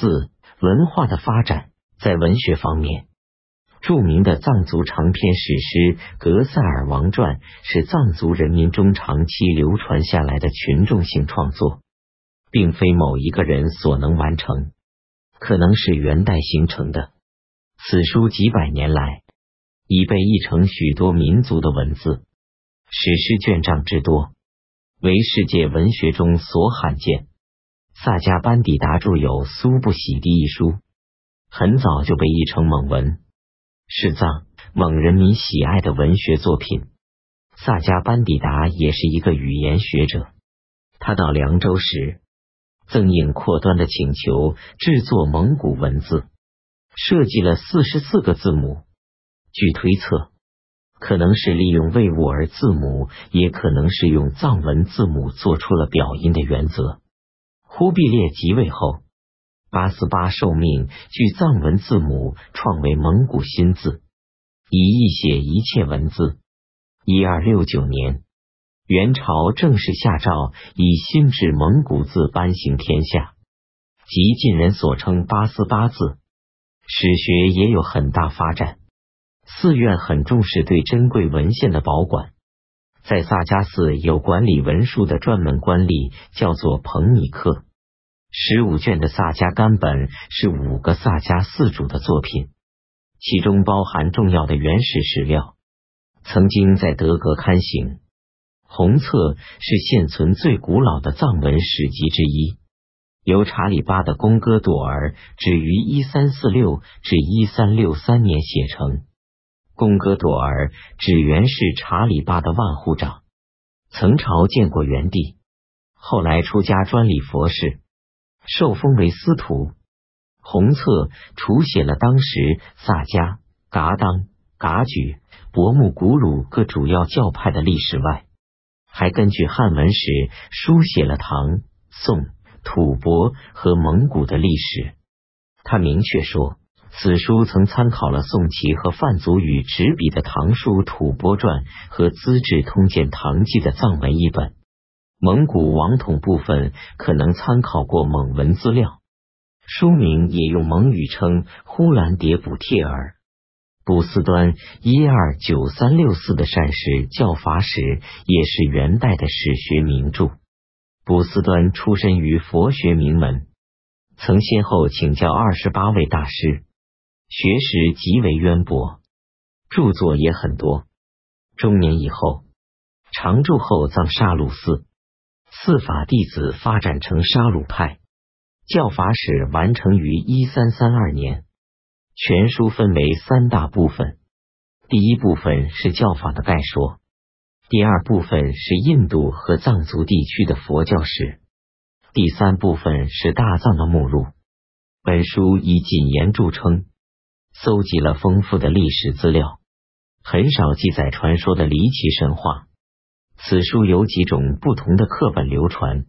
四、文化的发展，在文学方面。著名的藏族长篇史诗《格萨尔王传》是藏族人民中长期流传下来的群众性创作，并非某一个人所能完成，可能是元代形成的。此书几百年来已被译成许多民族的文字，史诗卷章之多，为世界文学中所罕见。萨迦班底达著有《苏不喜地》一书，很早就被译成蒙文。是藏蒙人民喜爱的文学作品。萨迦班底达也是一个语言学者。他到凉州时，曾应阔端的请求制作蒙古文字，设计了四十四个字母。据推测，可能是利用魏兀儿字母，也可能是用藏文字母做出了表音的原则。忽必烈即位后。八思巴受命据藏文字母创为蒙古新字，以译写一切文字。一二六九年，元朝正式下诏以新制蒙古字颁行天下，即晋人所称八思巴字。史学也有很大发展。寺院很重视对珍贵文献的保管，在萨迦寺有管理文书的专门官吏，叫做彭尼克。十五卷的萨迦干本是五个萨迦四主的作品，其中包含重要的原始史料。曾经在德格刊行，红册是现存最古老的藏文史籍之一，由查理巴的公哥朵儿止于一三四六至一三六三年写成。公哥朵儿指原是查理巴的万户长，曾朝见过元帝，后来出家专理佛事。受封为司徒。红册除写了当时萨迦、噶当、噶举、博木古鲁各主要教派的历史外，还根据汉文史书写了唐、宋、吐蕃和蒙古的历史。他明确说，此书曾参考了宋齐和范祖禹执笔的《唐书·吐蕃传》和《资治通鉴唐记》的藏文译本。蒙古王统部分可能参考过蒙文资料，书名也用蒙语称“呼兰迭补帖儿”。卜斯端一二九三六四的善史教法史也是元代的史学名著。卜斯端出身于佛学名门，曾先后请教二十八位大师，学识极为渊博，著作也很多。中年以后，常住后藏沙鲁寺。四法弟子发展成沙鲁派，教法史完成于一三三二年。全书分为三大部分，第一部分是教法的概说，第二部分是印度和藏族地区的佛教史，第三部分是大藏的目录。本书以谨言著称，搜集了丰富的历史资料，很少记载传说的离奇神话。此书有几种不同的课本流传。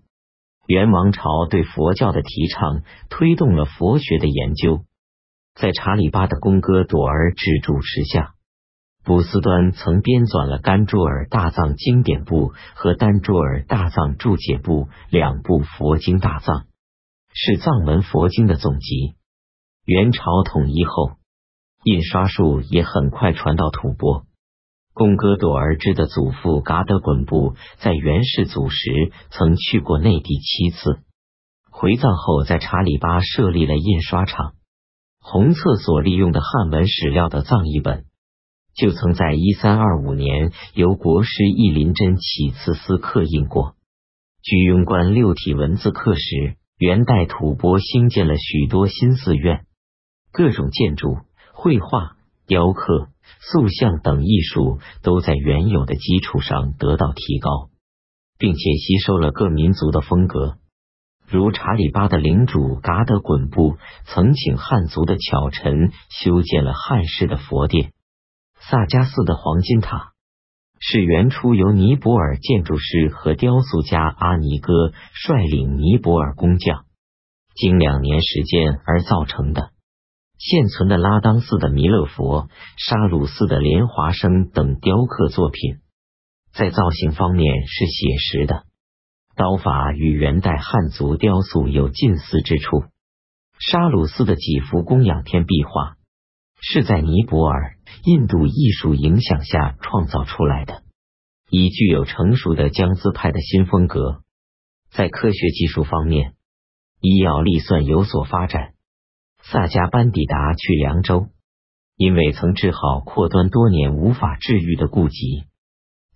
元王朝对佛教的提倡，推动了佛学的研究。在查理巴的公哥朵儿之主持下，卜斯端曾编纂了《甘珠尔大藏经典部》和《丹珠尔大藏注解部》两部佛经大藏，是藏文佛经的总集。元朝统一后，印刷术也很快传到吐蕃。贡哥朵儿之的祖父噶德滚布在元世祖时曾去过内地七次，回藏后在查理巴设立了印刷厂。红册所利用的汉文史料的藏译本，就曾在一三二五年由国师义林真起次司刻印过。居庸关六体文字刻时，元代吐蕃兴建了许多新寺院，各种建筑、绘画、雕刻。塑像等艺术都在原有的基础上得到提高，并且吸收了各民族的风格。如查理巴的领主噶德滚布曾请汉族的巧臣修建了汉式的佛殿。萨迦寺的黄金塔是原初由尼泊尔建筑师和雕塑家阿尼哥率领尼泊尔工匠，经两年时间而造成的。现存的拉当寺的弥勒佛、沙鲁寺的莲华生等雕刻作品，在造型方面是写实的，刀法与元代汉族雕塑有近似之处。沙鲁斯的几幅供养天壁画是在尼泊尔、印度艺术影响下创造出来的，已具有成熟的江孜派的新风格。在科学技术方面，医药历算有所发展。萨迦班抵达去凉州，因为曾治好阔端多年无法治愈的痼疾，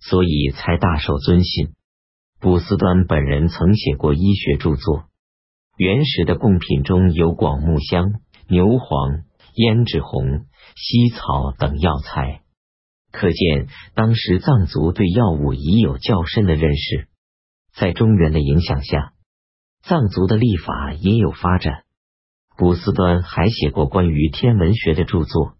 所以才大受尊信。卜斯端本人曾写过医学著作，原始的贡品中有广木香、牛黄、胭脂红、茜草等药材，可见当时藏族对药物已有较深的认识。在中原的影响下，藏族的历法也有发展。古斯端还写过关于天文学的著作，